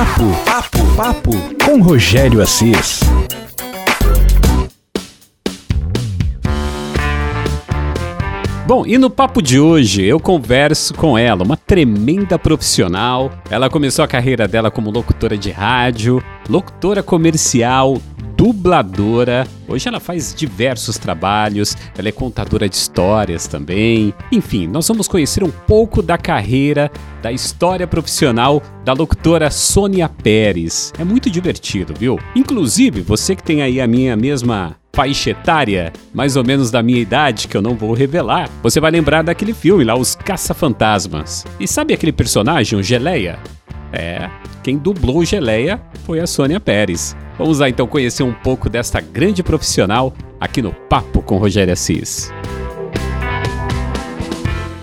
Papo, papo, papo com Rogério Assis. Bom, e no papo de hoje eu converso com ela, uma tremenda profissional. Ela começou a carreira dela como locutora de rádio, locutora comercial, dubladora. Hoje ela faz diversos trabalhos, ela é contadora de histórias também. Enfim, nós vamos conhecer um pouco da carreira, da história profissional da locutora Sônia Pérez. É muito divertido, viu? Inclusive, você que tem aí a minha mesma faixa etária, mais ou menos da minha idade, que eu não vou revelar, você vai lembrar daquele filme lá, Os Caça-Fantasmas. E sabe aquele personagem, o Geleia? É, quem dublou o Geleia foi a Sônia Pérez. Vamos lá então conhecer um pouco desta grande profissional aqui no Papo com Rogério Assis.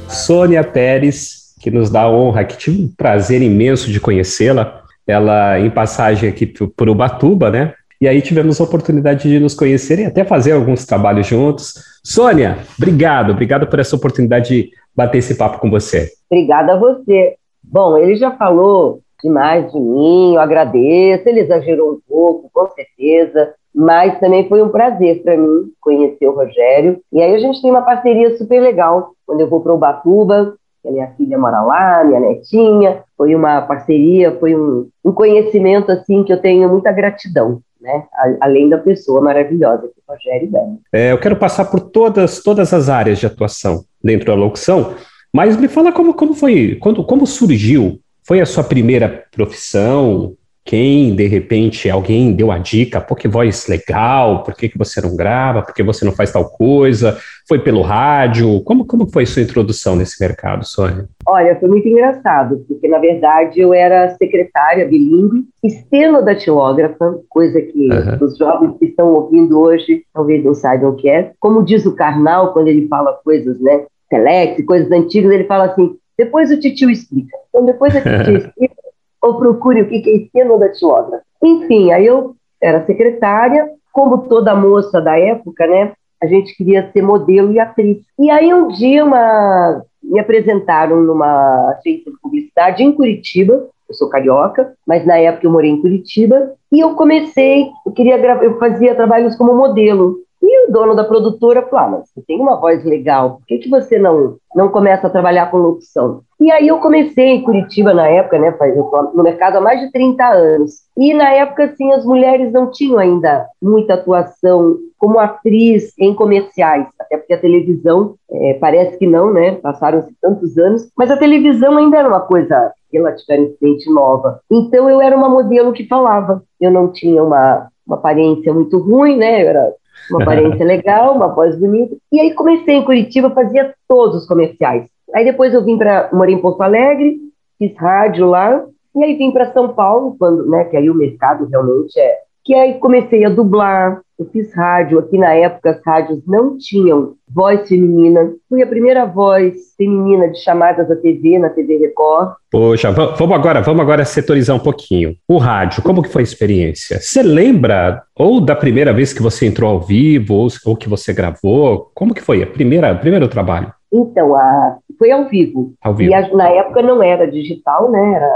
Sônia Pérez, que nos dá a honra, que tive um prazer imenso de conhecê-la. Ela em passagem aqui por Ubatuba, né? E aí tivemos a oportunidade de nos conhecer e até fazer alguns trabalhos juntos. Sônia, obrigado, obrigado por essa oportunidade de bater esse papo com você. Obrigada a você. Bom, ele já falou demais de mim, eu agradeço, ele exagerou um pouco, com certeza, mas também foi um prazer para mim conhecer o Rogério. E aí a gente tem uma parceria super legal. Quando eu vou para Ubatuba, a minha filha mora lá, minha netinha, foi uma parceria, foi um, um conhecimento assim que eu tenho muita gratidão. Né? além da pessoa maravilhosa que o Rogério é. é, eu quero passar por todas, todas as áreas de atuação dentro da locução, mas me fala como, como foi, quando, como surgiu foi a sua primeira profissão? Quem, de repente, alguém deu a dica, pô, que voz legal, por que, que você não grava, por que você não faz tal coisa? Foi pelo rádio? Como, como foi sua introdução nesse mercado, Sônia? Olha, foi muito engraçado, porque, na verdade, eu era secretária bilíngue, estenodatilógrafa, coisa que uhum. os jovens que estão ouvindo hoje talvez não saibam o que é. Como diz o Karnal, quando ele fala coisas, né, telex, coisas antigas, ele fala assim, depois o titio explica. Então, depois a titia explica, ou procure o que é estenodatilógrafa. Enfim, aí eu era secretária, como toda moça da época, né? A gente queria ser modelo e atriz. E aí um dia uma, me apresentaram numa agência de publicidade em Curitiba, eu sou carioca, mas na época eu morei em Curitiba, e eu comecei, eu queria eu fazia trabalhos como modelo. E o dono da produtora falou: ah, mas você tem uma voz legal, por que, que você não, não começa a trabalhar com locução? E aí eu comecei em Curitiba na época, né? Faz, eu tô no mercado há mais de 30 anos. E na época, assim, as mulheres não tinham ainda muita atuação como atriz em comerciais, até porque a televisão é, parece que não, né? Passaram-se tantos anos, mas a televisão ainda era uma coisa relativamente nova. Então eu era uma modelo que falava. Eu não tinha uma, uma aparência muito ruim, né? Eu era uma aparência legal, uma voz bonita. E aí comecei em Curitiba, fazia todos os comerciais. Aí depois eu vim para morei em Porto Alegre, fiz rádio lá, e aí vim para São Paulo, quando, né, que aí o mercado realmente é que aí comecei a dublar, eu fiz rádio, aqui na época as rádios não tinham voz feminina, fui a primeira voz feminina de chamadas da TV, na TV Record. Poxa, vamos agora, vamos agora setorizar um pouquinho. O rádio, como que foi a experiência? Você lembra ou da primeira vez que você entrou ao vivo, ou, ou que você gravou? Como que foi a primeira, primeiro trabalho? Então, a, foi ao vivo. Ao vivo. E a, na época não era digital, né? Era,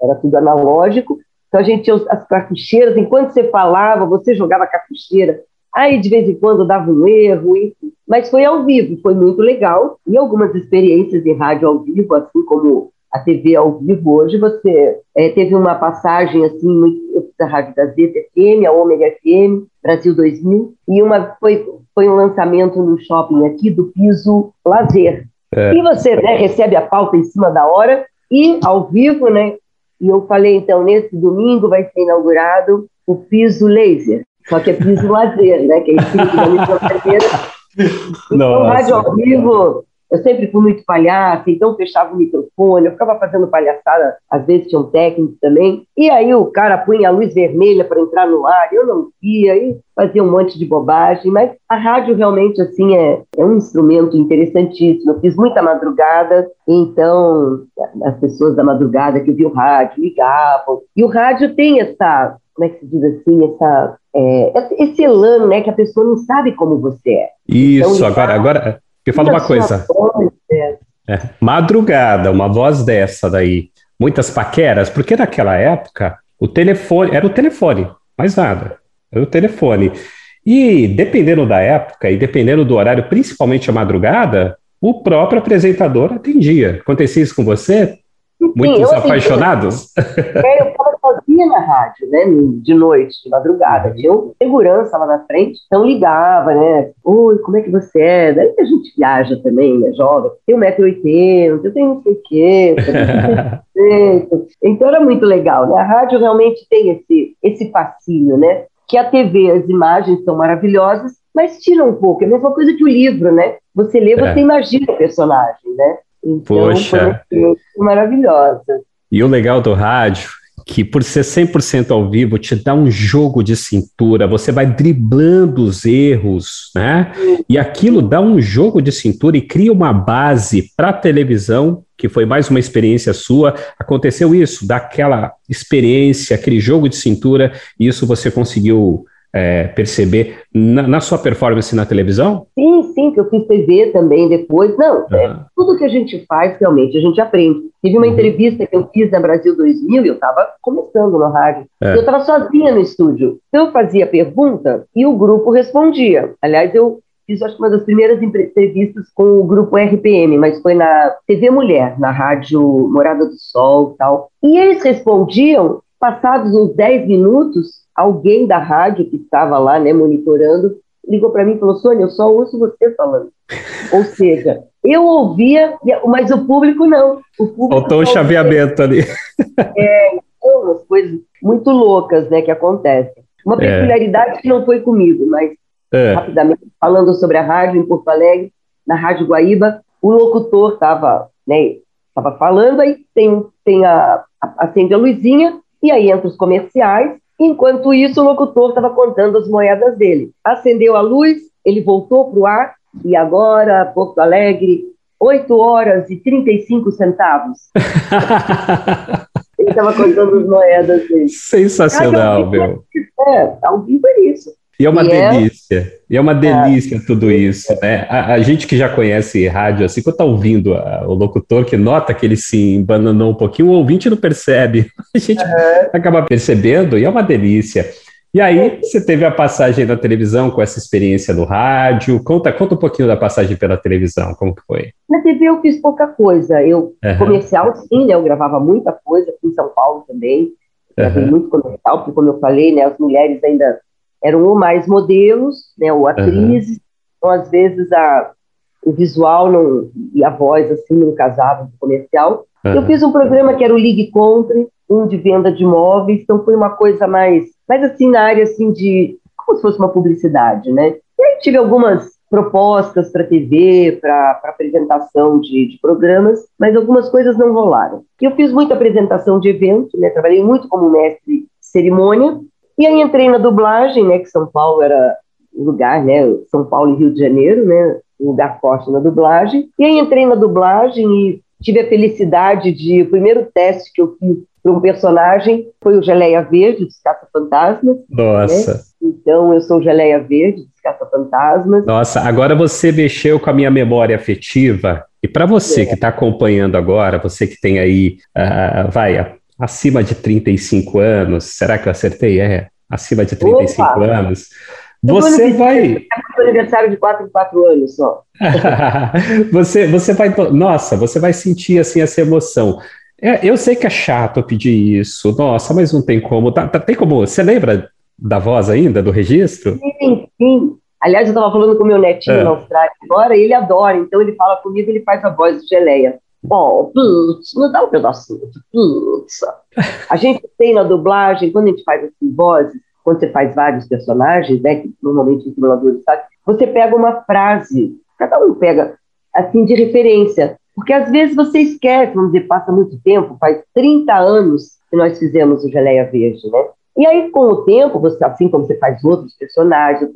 era tudo analógico. Então a gente tinha as cartucheiras, enquanto você falava, você jogava cartucheira. Aí de vez em quando dava um erro, enfim. mas foi ao vivo, foi muito legal. E algumas experiências de rádio ao vivo, assim como a TV ao vivo hoje, você é, teve uma passagem assim, da rádio da Zeta FM, a Ômega FM, Brasil 2000, e uma foi, foi um lançamento no shopping aqui do piso lazer. É. E você né, recebe a pauta em cima da hora e ao vivo, né, e eu falei, então, nesse domingo vai ser inaugurado o piso laser, só que é piso lazer, né? Que é espírito da microcarteira. Então, rádio ao vivo, eu sempre fui muito palhaça, então fechava o microfone, eu ficava fazendo palhaçada, às vezes tinha um técnico também, e aí o cara punha a luz vermelha para entrar no ar, eu não via, e fazia um monte de bobagem, mas a rádio realmente, assim, é, é um instrumento interessantíssimo. Eu fiz muita madrugada, então as pessoas da madrugada que viam o rádio ligavam, e o rádio tem essa, como é que se diz assim, essa é, esse elan, né, que a pessoa não sabe como você é. Isso, então, agora, agora, me fala uma coisa. É, madrugada, uma voz dessa daí. muitas paqueras? Porque naquela época o telefone era o telefone, mais nada. Era o telefone. E dependendo da época e dependendo do horário, principalmente a madrugada, o próprio apresentador atendia. Acontecia isso com você? Muitos Sim, apaixonados? É, eu estava sozinha na rádio, né? De noite, de madrugada. Tinha um segurança lá na frente, então ligava, né? Oi, como é que você é? Daí a gente viaja também, né? Jovem. Tem 1,80m, eu tenho não sei o quê. então era muito legal, né? A rádio realmente tem esse, esse fascínio, né? Que a TV, as imagens são maravilhosas, mas tira um pouco. É a mesma coisa que o livro, né? Você lê, você é. imagina o personagem, né? Então, Poxa. foi maravilhosa. E o legal do rádio que por ser 100% ao vivo te dá um jogo de cintura, você vai driblando os erros, né? E aquilo dá um jogo de cintura e cria uma base para a televisão, que foi mais uma experiência sua. Aconteceu isso, daquela experiência, aquele jogo de cintura, e isso você conseguiu é, perceber na, na, sua performance na televisão? Sim, sim, que eu fiz TV também depois. Não, uhum. é, tudo que a gente faz, realmente, a gente aprende. Tive uma uhum. entrevista que eu fiz na Brasil 2000 e eu estava começando no rádio. É. Eu estava sozinha no estúdio. Então, eu fazia pergunta e o grupo respondia. Aliás, eu fiz acho que uma das primeiras entrevistas com o grupo RPM, mas foi na TV Mulher, na rádio Morada do Sol tal. E eles respondiam, passados uns 10 minutos, alguém da rádio que estava lá, né, monitorando, ligou para mim e falou: Sônia, eu só ouço você falando. Ou seja, eu ouvia, mas o público não. O público Faltou o um chaveamento ali. É, então, umas coisas muito loucas né, que acontecem. Uma é. peculiaridade é. que não foi comigo, mas é. rapidamente, falando sobre a rádio em Porto Alegre, na Rádio Guaíba, o locutor estava né, tava falando, aí tem, tem a, a, acende a luzinha, e aí entra os comerciais, Enquanto isso, o locutor estava contando as moedas dele. Acendeu a luz, ele voltou para o ar e agora, Porto Alegre, 8 horas e 35 centavos. ele estava contando as moedas dele. Sensacional, meu. É, ao vivo é isso. E é uma é delícia. É... E é uma delícia é. tudo isso, né? A, a, gente que já conhece rádio, assim, quando tá ouvindo a, o locutor que nota que ele se embananou um pouquinho, o ouvinte não percebe. A gente uhum. acaba percebendo e é uma delícia. E aí, você teve a passagem na televisão com essa experiência no rádio. Conta, conta um pouquinho da passagem pela televisão, como que foi? Na TV eu fiz pouca coisa. Eu, uhum. comercial, sim, né? Eu gravava muita coisa, aqui em São Paulo também. Gravei uhum. muito comercial, porque como eu falei, né? As mulheres ainda eram ou mais modelos, né, ou atrizes, uhum. então às vezes a, o visual não, e a voz assim não casavam com o comercial. Uhum. Eu fiz um programa que era o Ligue Country, um de venda de imóveis, então foi uma coisa mais, mais assim na área assim de como se fosse uma publicidade, né? E aí tive algumas propostas para TV, para apresentação de, de, programas, mas algumas coisas não rolaram. Eu fiz muita apresentação de evento, né? Trabalhei muito como mestre de cerimônia e aí entrei na dublagem, né, que São Paulo era o lugar, né, São Paulo e Rio de Janeiro, né, um lugar forte na dublagem. E aí entrei na dublagem e tive a felicidade de, o primeiro teste que eu fiz para um personagem foi o Geleia Verde, dos Caça-Fantasmas. Nossa! Né? Então, eu sou Geleia Verde, dos Caça-Fantasmas. Nossa, agora você mexeu com a minha memória afetiva. E para você é. que está acompanhando agora, você que tem aí, uh, vai, acima de 35 anos, será que eu acertei? É, acima de 35 Opa. anos. Você vai. É aniversário de 4 em 4 anos só. você, você vai. Nossa, você vai sentir assim essa emoção. É, eu sei que é chato pedir isso, nossa, mas não tem como. Tá, tá, tem como. Você lembra da voz ainda, do registro? Sim, sim. Aliás, eu estava falando com meu netinho é. na Austrália agora, e ele adora, então ele fala comigo, ele faz a voz de geleia. Bom, putz, me dá um pedacinho de pizza. A gente tem na dublagem, quando a gente faz assim, vozes, quando você faz vários personagens, né, que normalmente os dubladores fazem, você pega uma frase, cada um pega, assim, de referência. Porque às vezes você esquece, vamos dizer, passa muito tempo, faz 30 anos que nós fizemos o Geleia Verde, né? E aí, com o tempo, você, assim como você faz outros personagens,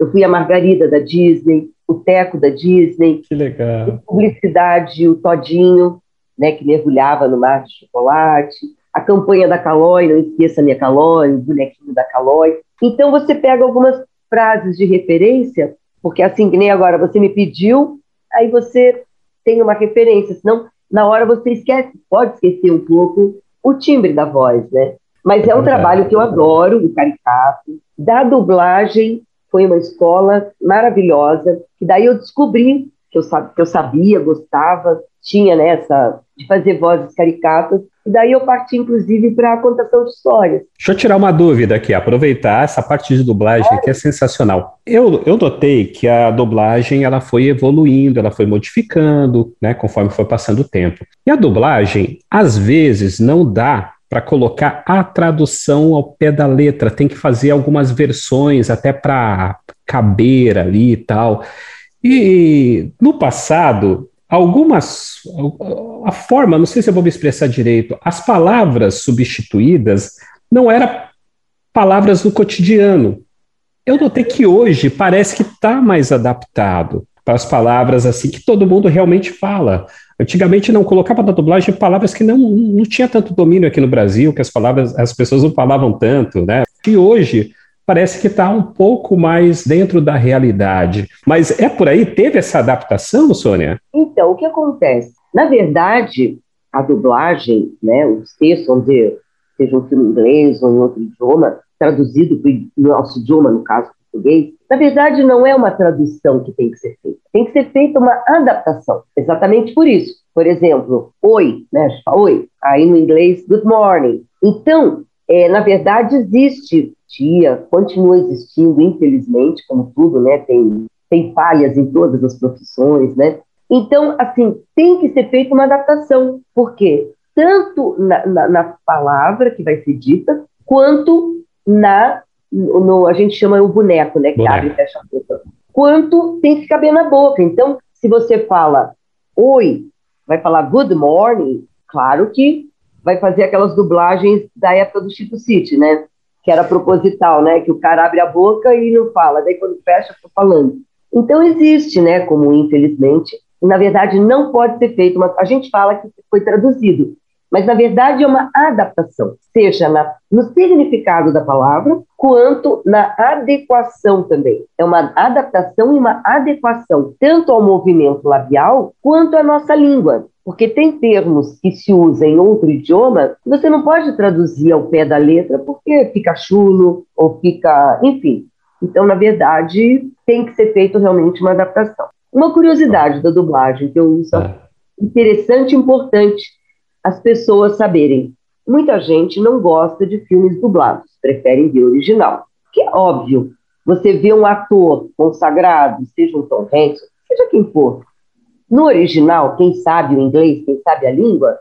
eu fui, a Margarida da Disney, o Teco da Disney. Que legal. Publicidade, o Todinho, né, que mergulhava no mar de chocolate. A campanha da Calói, não esqueça a minha Calói, o bonequinho da Calói. Então você pega algumas frases de referência, porque assim que nem agora você me pediu, aí você tem uma referência, senão na hora você esquece, pode esquecer um pouco o timbre da voz, né? Mas é um trabalho que eu adoro, o caricato. Da dublagem, foi uma escola maravilhosa, que daí eu descobri que eu, que eu sabia, gostava, tinha nessa né, de fazer vozes caricatas, e daí eu parti, inclusive, para a contação de histórias. Deixa eu tirar uma dúvida aqui, aproveitar essa parte de dublagem que é sensacional. Eu, eu notei que a dublagem ela foi evoluindo, ela foi modificando, né, conforme foi passando o tempo. E a dublagem, às vezes, não dá para colocar a tradução ao pé da letra, tem que fazer algumas versões até para caber ali e tal. E no passado, algumas. A forma, não sei se eu vou me expressar direito, as palavras substituídas não eram palavras do cotidiano. Eu notei que hoje parece que está mais adaptado as palavras assim que todo mundo realmente fala. Antigamente não colocava na dublagem palavras que não, não tinha tanto domínio aqui no Brasil, que as palavras as pessoas não falavam tanto, né? E hoje parece que está um pouco mais dentro da realidade. Mas é por aí? Teve essa adaptação, Sônia? Então, o que acontece? Na verdade, a dublagem, né, os textos, onde seja um filme inglês ou em outro idioma, traduzido para o nosso idioma, no caso português, na verdade não é uma tradução que tem que ser feita. Tem que ser feita uma adaptação. Exatamente por isso. Por exemplo, oi, né? A gente fala oi. Aí no inglês, good morning. Então, é, na verdade, existe dia, continua existindo, infelizmente, como tudo, né? Tem, tem falhas em todas as profissões, né? Então, assim, tem que ser feita uma adaptação, porque tanto na, na, na palavra que vai ser dita, quanto na, no, a gente chama o boneco, né? Que boneco. abre e fecha a boca. Quanto tem que caber na boca. Então, se você fala oi, vai falar good morning, claro que vai fazer aquelas dublagens da época do Chico City, né? Que era proposital, né? Que o cara abre a boca e não fala, daí quando fecha, estou falando. Então existe, né? Como infelizmente, na verdade não pode ser feito, mas a gente fala que foi traduzido, mas na verdade é uma adaptação, seja na, no significado da palavra, quanto na adequação também. É uma adaptação e uma adequação, tanto ao movimento labial quanto à nossa língua. Porque tem termos que se usam em outro idioma que você não pode traduzir ao pé da letra porque fica chulo ou fica. Enfim. Então, na verdade, tem que ser feito realmente uma adaptação. Uma curiosidade da dublagem que eu uso, é. interessante e importante as pessoas saberem. Muita gente não gosta de filmes dublados, preferem ver original. Que é óbvio, você vê um ator consagrado, seja um Tom Hanks, seja quem for, no original, quem sabe o inglês, quem sabe a língua,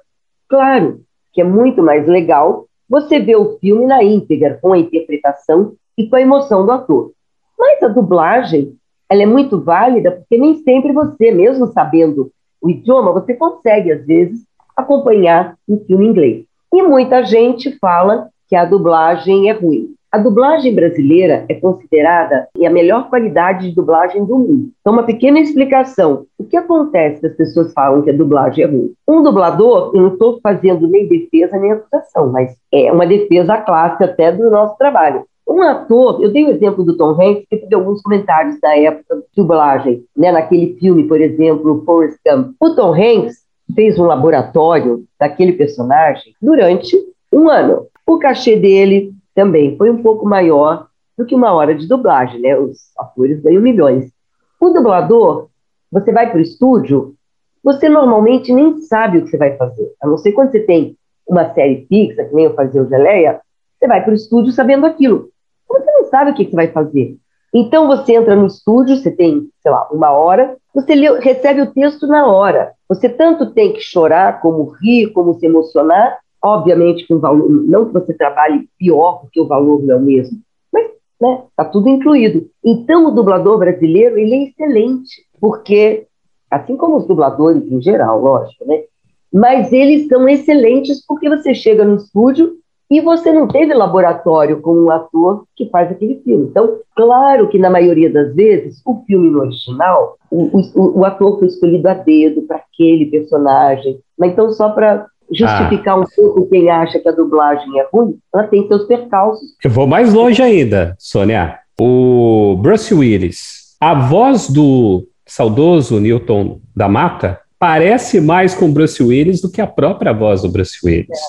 claro que é muito mais legal você ver o filme na íntegra, com a interpretação e com a emoção do ator. Mas a dublagem, ela é muito válida porque nem sempre você, mesmo sabendo o idioma, você consegue, às vezes, acompanhar um filme inglês. E muita gente fala que a dublagem é ruim. A dublagem brasileira é considerada a melhor qualidade de dublagem do mundo. Então, uma pequena explicação. O que acontece se as pessoas falam que a dublagem é ruim? Um dublador, eu não estou fazendo nem defesa nem acusação, mas é uma defesa clássica até do nosso trabalho. Um ator, eu dei o exemplo do Tom Hanks, que teve alguns comentários da época de dublagem, né, naquele filme, por exemplo, Forrest Gump. O Tom Hanks fez um laboratório daquele personagem durante um ano. O cachê dele também foi um pouco maior do que uma hora de dublagem, né? Os atores ganham milhões. O dublador, você vai para o estúdio, você normalmente nem sabe o que você vai fazer. A não ser quando você tem uma série fixa, que nem eu fazia o Geleia, você vai para o estúdio sabendo aquilo. Você não sabe o que você vai fazer. Então você entra no estúdio, você tem, sei lá, uma hora, você recebe o texto na hora. Você tanto tem que chorar, como rir, como se emocionar, obviamente com valor, não que você trabalhe pior porque o valor não é o mesmo, mas né, tá tudo incluído. Então o dublador brasileiro ele é excelente, porque assim como os dubladores em geral, lógico, né? Mas eles são excelentes porque você chega no estúdio e você não teve laboratório com um ator que faz aquele filme. Então, claro que na maioria das vezes, o filme no original, o, o, o ator foi escolhido a dedo para aquele personagem. Mas então, só para justificar ah. um pouco quem acha que a dublagem é ruim, ela tem seus percalços. Eu vou mais longe ainda, Sônia. O Bruce Willis, a voz do saudoso Newton da Mata parece mais com Bruce Willis do que a própria voz do Bruce Willis.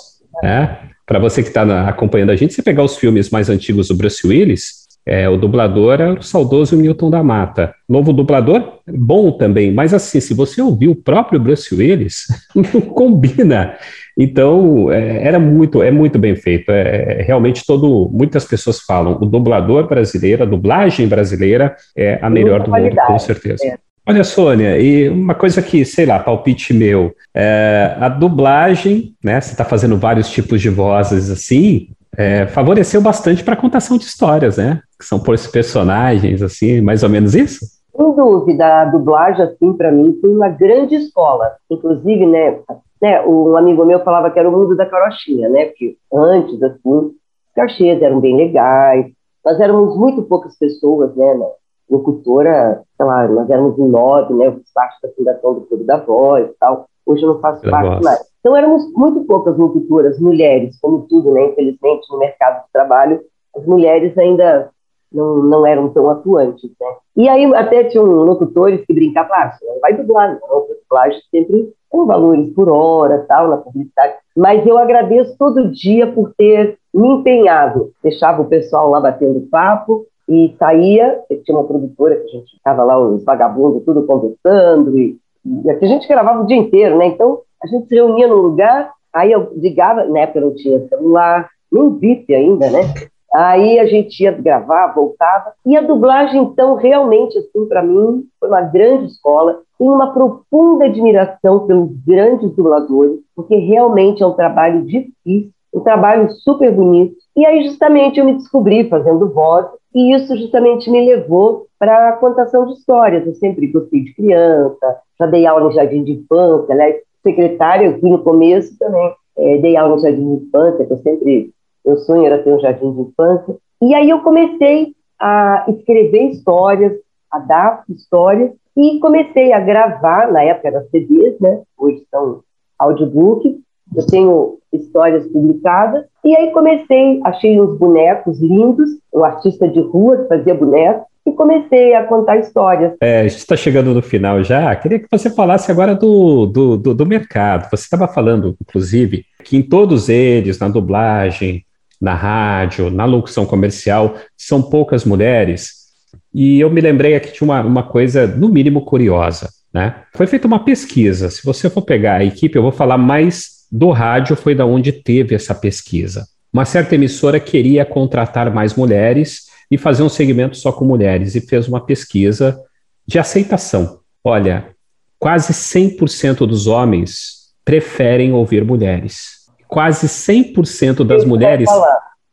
Né? Para você que está acompanhando a gente, você pegar os filmes mais antigos do Bruce Willis, é, o dublador é o saudoso Milton da Mata. Novo dublador, bom também, mas assim, se você ouvir o próprio Bruce Willis, não combina. Então, é, era muito, é muito bem feito. É, é, realmente todo, muitas pessoas falam, o dublador brasileiro, a dublagem brasileira é a melhor do mundo, com certeza. É. Olha, Sônia, e uma coisa que, sei lá, palpite meu, é, a dublagem, né? Você está fazendo vários tipos de vozes assim, é, favoreceu bastante para a contação de histórias, né? Que são por personagens, assim, mais ou menos isso? Sem dúvida, a dublagem, assim, para mim, foi uma grande escola. Inclusive, né, né, um amigo meu falava que era o mundo da carochinha, né? Porque antes, assim, os cachês eram bem legais, nós éramos muito poucas pessoas, né? né locutora, sei lá, nós éramos em nove, né? Eu parte da fundação do Clube da Voz e tal. Hoje eu não faço parte mais. Então éramos muito poucas locutoras, mulheres, como tudo, né? Infelizmente, no mercado de trabalho, as mulheres ainda não, não eram tão atuantes, né? E aí até tinham locutores que brincavam, ah, você não vai dublar, não, dublagem sempre com valores por hora, tal, na publicidade. Mas eu agradeço todo dia por ter me empenhado. Deixava o pessoal lá batendo papo, e saía, tinha uma produtora que a gente ficava lá, os vagabundos, tudo conversando, e, e a gente gravava o dia inteiro, né? Então, a gente se reunia num lugar, aí eu ligava, na época não tinha celular, nem VIP ainda, né? Aí a gente ia gravar, voltava. E a dublagem, então, realmente, assim, para mim, foi uma grande escola. Tenho uma profunda admiração pelos grandes dubladores, porque realmente é um trabalho difícil, um trabalho super bonito. E aí, justamente, eu me descobri fazendo voz, e isso justamente me levou para a contação de histórias. Eu sempre gostei de criança, já dei aula no jardim de infância, secretária aqui no começo também, é, dei aula no jardim de infância, que eu sempre meu sonho era ter um jardim de infância. E aí eu comecei a escrever histórias, a dar histórias, e comecei a gravar, na época era CDs, né? Hoje são audiobooks. Eu tenho histórias publicadas. E aí comecei, achei uns bonecos lindos, um artista de rua que fazia bonecos, e comecei a contar histórias. É, a gente está chegando no final já. Queria que você falasse agora do, do, do, do mercado. Você estava falando, inclusive, que em todos eles, na dublagem, na rádio, na locução comercial, são poucas mulheres. E eu me lembrei aqui de uma, uma coisa, no mínimo, curiosa. Né? Foi feita uma pesquisa. Se você for pegar a equipe, eu vou falar mais do rádio, foi da onde teve essa pesquisa. Uma certa emissora queria contratar mais mulheres e fazer um segmento só com mulheres e fez uma pesquisa de aceitação. Olha, quase 100% dos homens preferem ouvir mulheres quase 100% das mulheres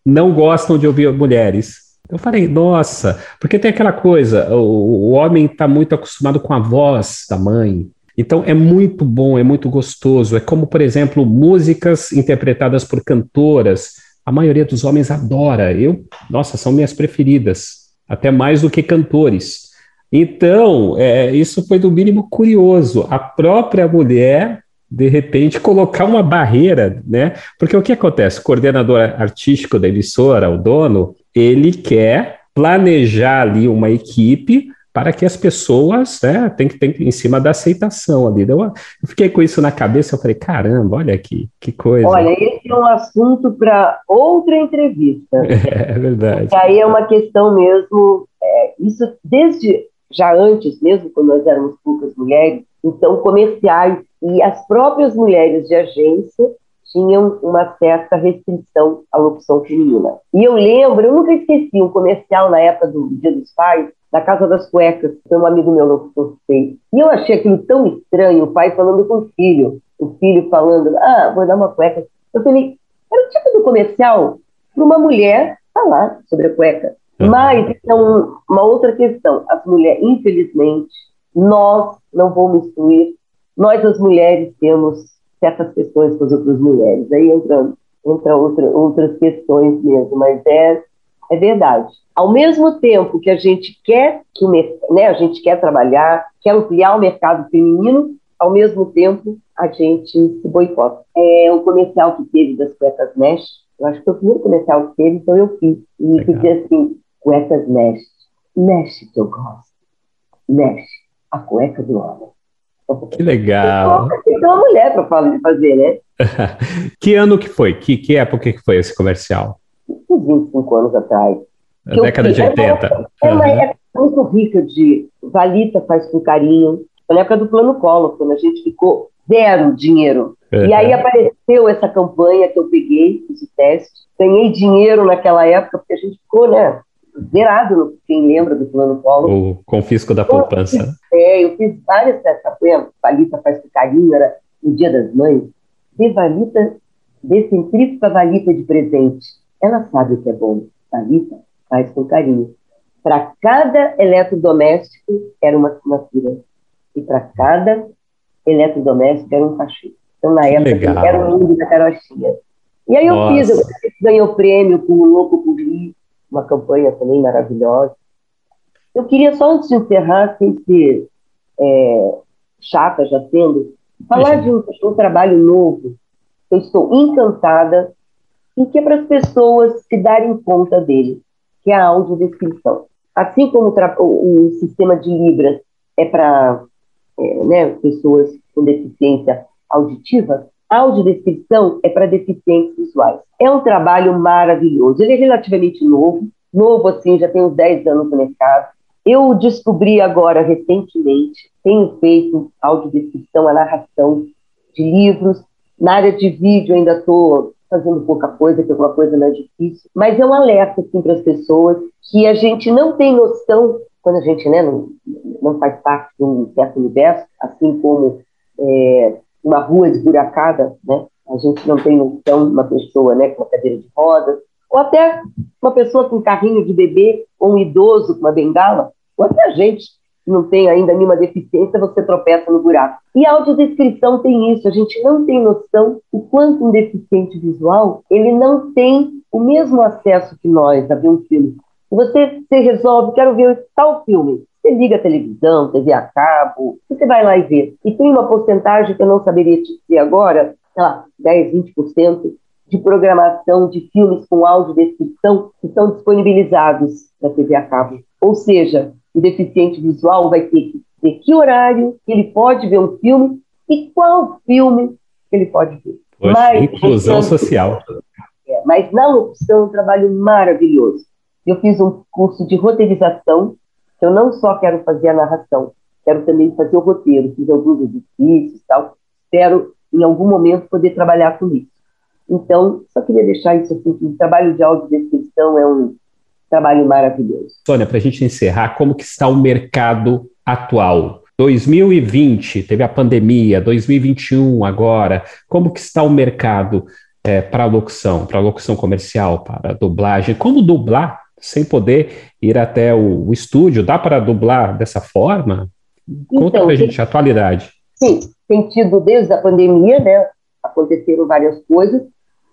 não gostam de ouvir mulheres. Eu falei, nossa, porque tem aquela coisa, o, o homem está muito acostumado com a voz da mãe. Então é muito bom, é muito gostoso. É como, por exemplo, músicas interpretadas por cantoras. A maioria dos homens adora. Eu, nossa, são minhas preferidas, até mais do que cantores. Então, é, isso foi do mínimo curioso. A própria mulher de repente, colocar uma barreira, né? Porque o que acontece? O coordenador artístico da emissora, o dono, ele quer planejar ali uma equipe para que as pessoas, né, tem que ter em cima da aceitação ali. Eu, eu fiquei com isso na cabeça, eu falei, caramba, olha aqui, que coisa. Olha, esse é um assunto para outra entrevista. É, é verdade. Porque aí é uma questão mesmo, é, isso desde já antes, mesmo quando nós éramos poucas mulheres, então comerciais e as próprias mulheres de agência tinham uma certa restrição à locução feminina. E eu lembro, eu nunca esqueci um comercial na época do Dia dos Pais, da Casa das Cuecas, que foi um amigo meu que fez. E eu achei aquilo tão estranho, o pai falando com o filho, o filho falando, ah, vou dar uma cueca. Eu falei, era o tipo de comercial para uma mulher falar sobre a cueca. Uhum. Mas, então, uma outra questão, as mulheres, infelizmente, nós não vamos instruir nós, as mulheres, temos certas questões com as outras mulheres. Aí entra, entra outra, outras questões mesmo, mas é, é verdade. Ao mesmo tempo que a gente quer que o né, a gente quer trabalhar, quer ampliar o mercado feminino, ao mesmo tempo a gente se boicota. É o comercial que teve das cuecas mesh, eu acho que foi o primeiro comercial que teve, então eu fiz. E dizia assim, cuecas mesh, mesh que eu gosto, mesh, a cueca do homem Que legal. Tem uma mulher para fazer, né? que ano que foi? Que, que época que foi esse comercial? 25 anos atrás. A década de 80. É uma, é uma muito rica de Valita faz com carinho. Na época do plano Collor, quando a gente ficou zero dinheiro. Uhum. E aí apareceu essa campanha que eu peguei, fiz o teste. Ganhei dinheiro naquela época, porque a gente ficou, né? Zerado, quem lembra do plano Collor. O confisco da poupança. É, eu fiz várias campanhas. Valita faz com carinho, era no Dia das Mães. Dê Valita, dê centrífuga Valita de presente. Ela sabe o que é bom. Valita faz com carinho. Para cada eletrodoméstico era uma assinatura. E para cada eletrodoméstico era um cachê. Então, na época, Legal. era o mundo da carochinha. E aí eu Nossa. fiz, eu ganhei o prêmio com o Louco por uma campanha também maravilhosa. Eu queria só, antes de encerrar, sem ser é, chata já sendo, falar de um, um, trabalho novo. Eu estou encantada e que é para as pessoas se darem conta dele, que é a audiodescrição. Assim como o, sistema de Libras é para é, né, pessoas com deficiência auditiva, a audiodescrição é para deficientes visuais. É um trabalho maravilhoso. Ele é relativamente novo, novo assim, já tem uns 10 anos no mercado. Eu descobri agora, recentemente, tenho feito audiodescrição, a narração de livros. Na área de vídeo ainda estou fazendo pouca coisa, que alguma coisa mais difícil. Mas é um alerta assim, para as pessoas que a gente não tem noção quando a gente né, não, não faz parte de um certo universo, assim como é, uma rua esburacada, né, a gente não tem noção uma pessoa né, com uma cadeira de rodas, ou até uma pessoa com um carrinho de bebê, ou um idoso com uma bengala, ou até a gente não tem ainda nenhuma deficiência, você tropeça no buraco. E a audiodescrição tem isso, a gente não tem noção o quanto um deficiente visual, ele não tem o mesmo acesso que nós a ver um filme. Você se resolve, quero ver tal filme. Você liga a televisão, TV a cabo, você vai lá e vê. E tem uma porcentagem que eu não saberia te dizer agora, sei lá, 10, 20% de programação de filmes com audiodescrição que são disponibilizados na TV a cabo. Ou seja, o deficiente visual vai ter que ver que horário ele pode ver um filme e qual filme ele pode ver. Poxa, mas, inclusão social. É, mas na opção é um trabalho maravilhoso. Eu fiz um curso de roteirização, que eu não só quero fazer a narração, quero também fazer o roteiro, fiz alguns exercícios e tal. Espero, em algum momento, poder trabalhar com isso. Então, só queria deixar isso assim, que o trabalho de audiodescrição é um trabalho maravilhoso. Sônia, para a gente encerrar, como que está o mercado atual? 2020, teve a pandemia, 2021 agora, como que está o mercado é, para locução, para locução comercial, para dublagem? Como dublar sem poder ir até o, o estúdio? Dá para dublar dessa forma? Conta então, para a gente a atualidade. Sim, tem tido desde a pandemia, né? Aconteceram várias coisas.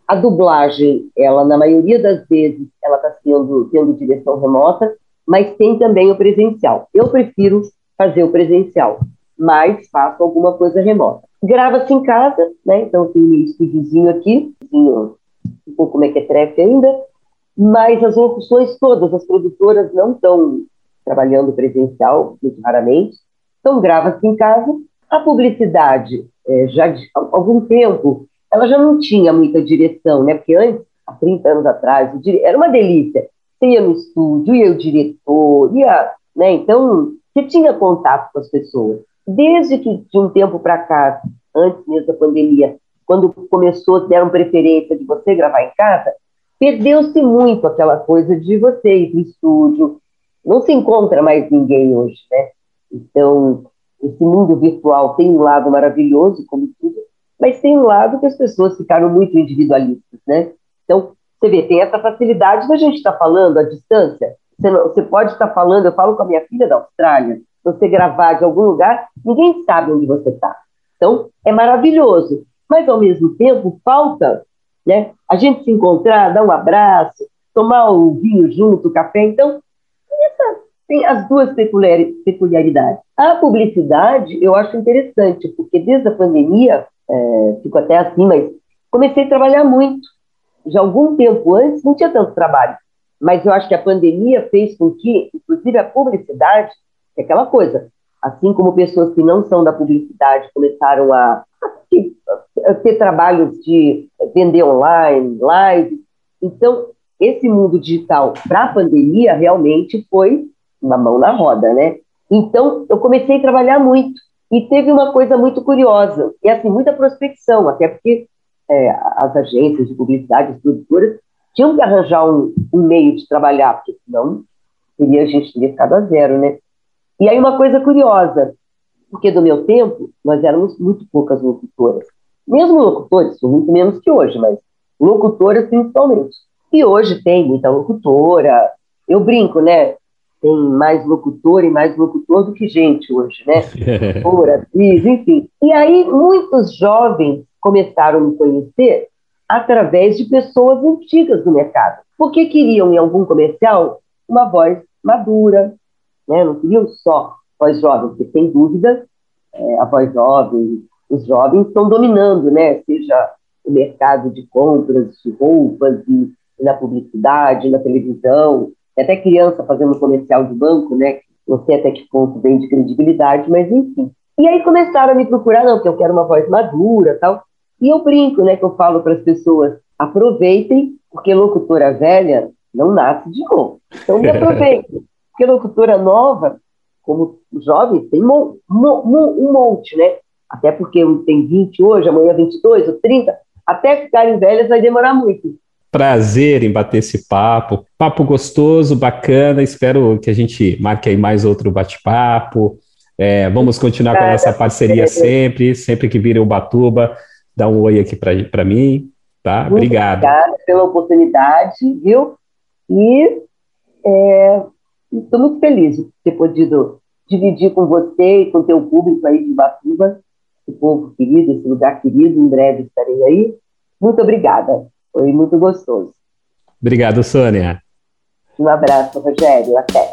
A dublagem, ela na maioria das vezes, ela está sendo tendo direção remota, mas tem também o presencial. Eu prefiro fazer o presencial, mas faço alguma coisa remota. Grava-se em casa, né? Então tem meu estúdiozinho aqui, um pouco mequetrefe ainda, mas as locuções todas, as produtoras não estão trabalhando presencial, muito raramente, então grava-se em casa. A publicidade, é, já de algum tempo, ela já não tinha muita direção, né? Porque antes, há 30 anos atrás, era uma delícia. Você ia no estúdio, ia o diretor, ia, né? Então, você tinha contato com as pessoas. Desde que, de um tempo para cá, antes mesmo da pandemia, quando começou, deram preferência de você gravar em casa, Perdeu-se muito aquela coisa de vocês no estúdio. Não se encontra mais ninguém hoje, né? Então, esse mundo virtual tem um lado maravilhoso, como tudo, mas tem um lado que as pessoas ficaram muito individualistas, né? Então, você vê, tem essa facilidade da gente estar tá falando à distância. Você, não, você pode estar tá falando, eu falo com a minha filha da Austrália, você gravar de algum lugar, ninguém sabe onde você está. Então, é maravilhoso. Mas, ao mesmo tempo, falta né? A gente se encontrar, dar um abraço, tomar o vinho junto, café. Então, essa, tem as duas peculiaridades. A publicidade eu acho interessante, porque desde a pandemia, é, fico até assim, mas comecei a trabalhar muito. Já algum tempo antes não tinha tanto trabalho, mas eu acho que a pandemia fez com que, inclusive, a publicidade, é aquela coisa, assim como pessoas que não são da publicidade começaram a, a ter trabalhos de vender online, live. Então, esse mundo digital para a pandemia realmente foi uma mão na roda, né? Então, eu comecei a trabalhar muito. E teve uma coisa muito curiosa, e assim, muita prospecção, até porque é, as agências de publicidade, as produtoras, tinham que arranjar um, um, meio de trabalhar, porque senão seria, a gente teria ficado a zero, né? E aí uma coisa curiosa, porque do meu tempo, nós éramos muito poucas locutoras. Mesmo locutores, muito menos que hoje, mas locutoras principalmente. E hoje tem muita locutora. Eu brinco, né? Tem mais locutor e mais locutor do que gente hoje, né? Locutora, atriz, enfim. E aí muitos jovens começaram a me conhecer através de pessoas antigas do mercado, porque queriam em algum comercial uma voz madura, né? não queriam só voz jovem, porque sem dúvida é, a voz jovem, os jovens estão dominando, né? seja o mercado de compras de roupas na publicidade, na televisão, até criança fazendo comercial de banco, né? Não sei até que ponto vem de credibilidade, mas enfim. E aí começaram a me procurar, não, porque eu quero uma voz madura tal. E eu brinco, né, que eu falo para as pessoas, aproveitem, porque locutora velha não nasce de novo. Então me aproveitem, porque locutora nova, como jovens, tem um, um, um monte, né? Até porque um tem 20 hoje, amanhã 22 ou 30, até ficarem velhas vai demorar muito. Prazer em bater esse papo. Papo gostoso, bacana. Espero que a gente marque aí mais outro bate-papo. É, vamos continuar com a nossa parceria sempre, sempre que vir o Batuba dá um oi aqui para mim, tá? Muito Obrigado. Obrigada pela oportunidade, viu? E estou é, muito feliz de ter podido dividir com você e com o teu público aí de Batuba, esse povo querido, esse lugar querido, em breve estarei aí. Muito obrigada, foi muito gostoso. Obrigado, Sônia. Um abraço, Rogério, até.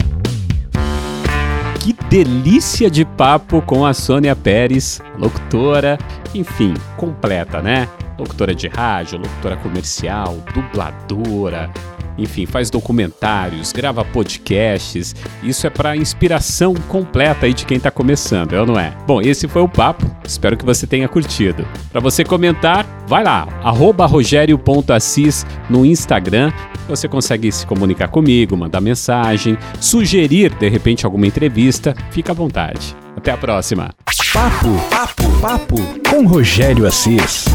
Que delícia de papo com a Sônia Pérez, locutora, enfim, completa, né? Locutora de rádio, locutora comercial, dubladora, enfim, faz documentários, grava podcasts. Isso é para inspiração completa aí de quem está começando, é ou não é? Bom, esse foi o papo. Espero que você tenha curtido. Para você comentar, vai lá, rogério.assis no Instagram você consegue se comunicar comigo, mandar mensagem, sugerir de repente alguma entrevista. Fica à vontade. Até a próxima. Papo, papo, papo com Rogério Assis.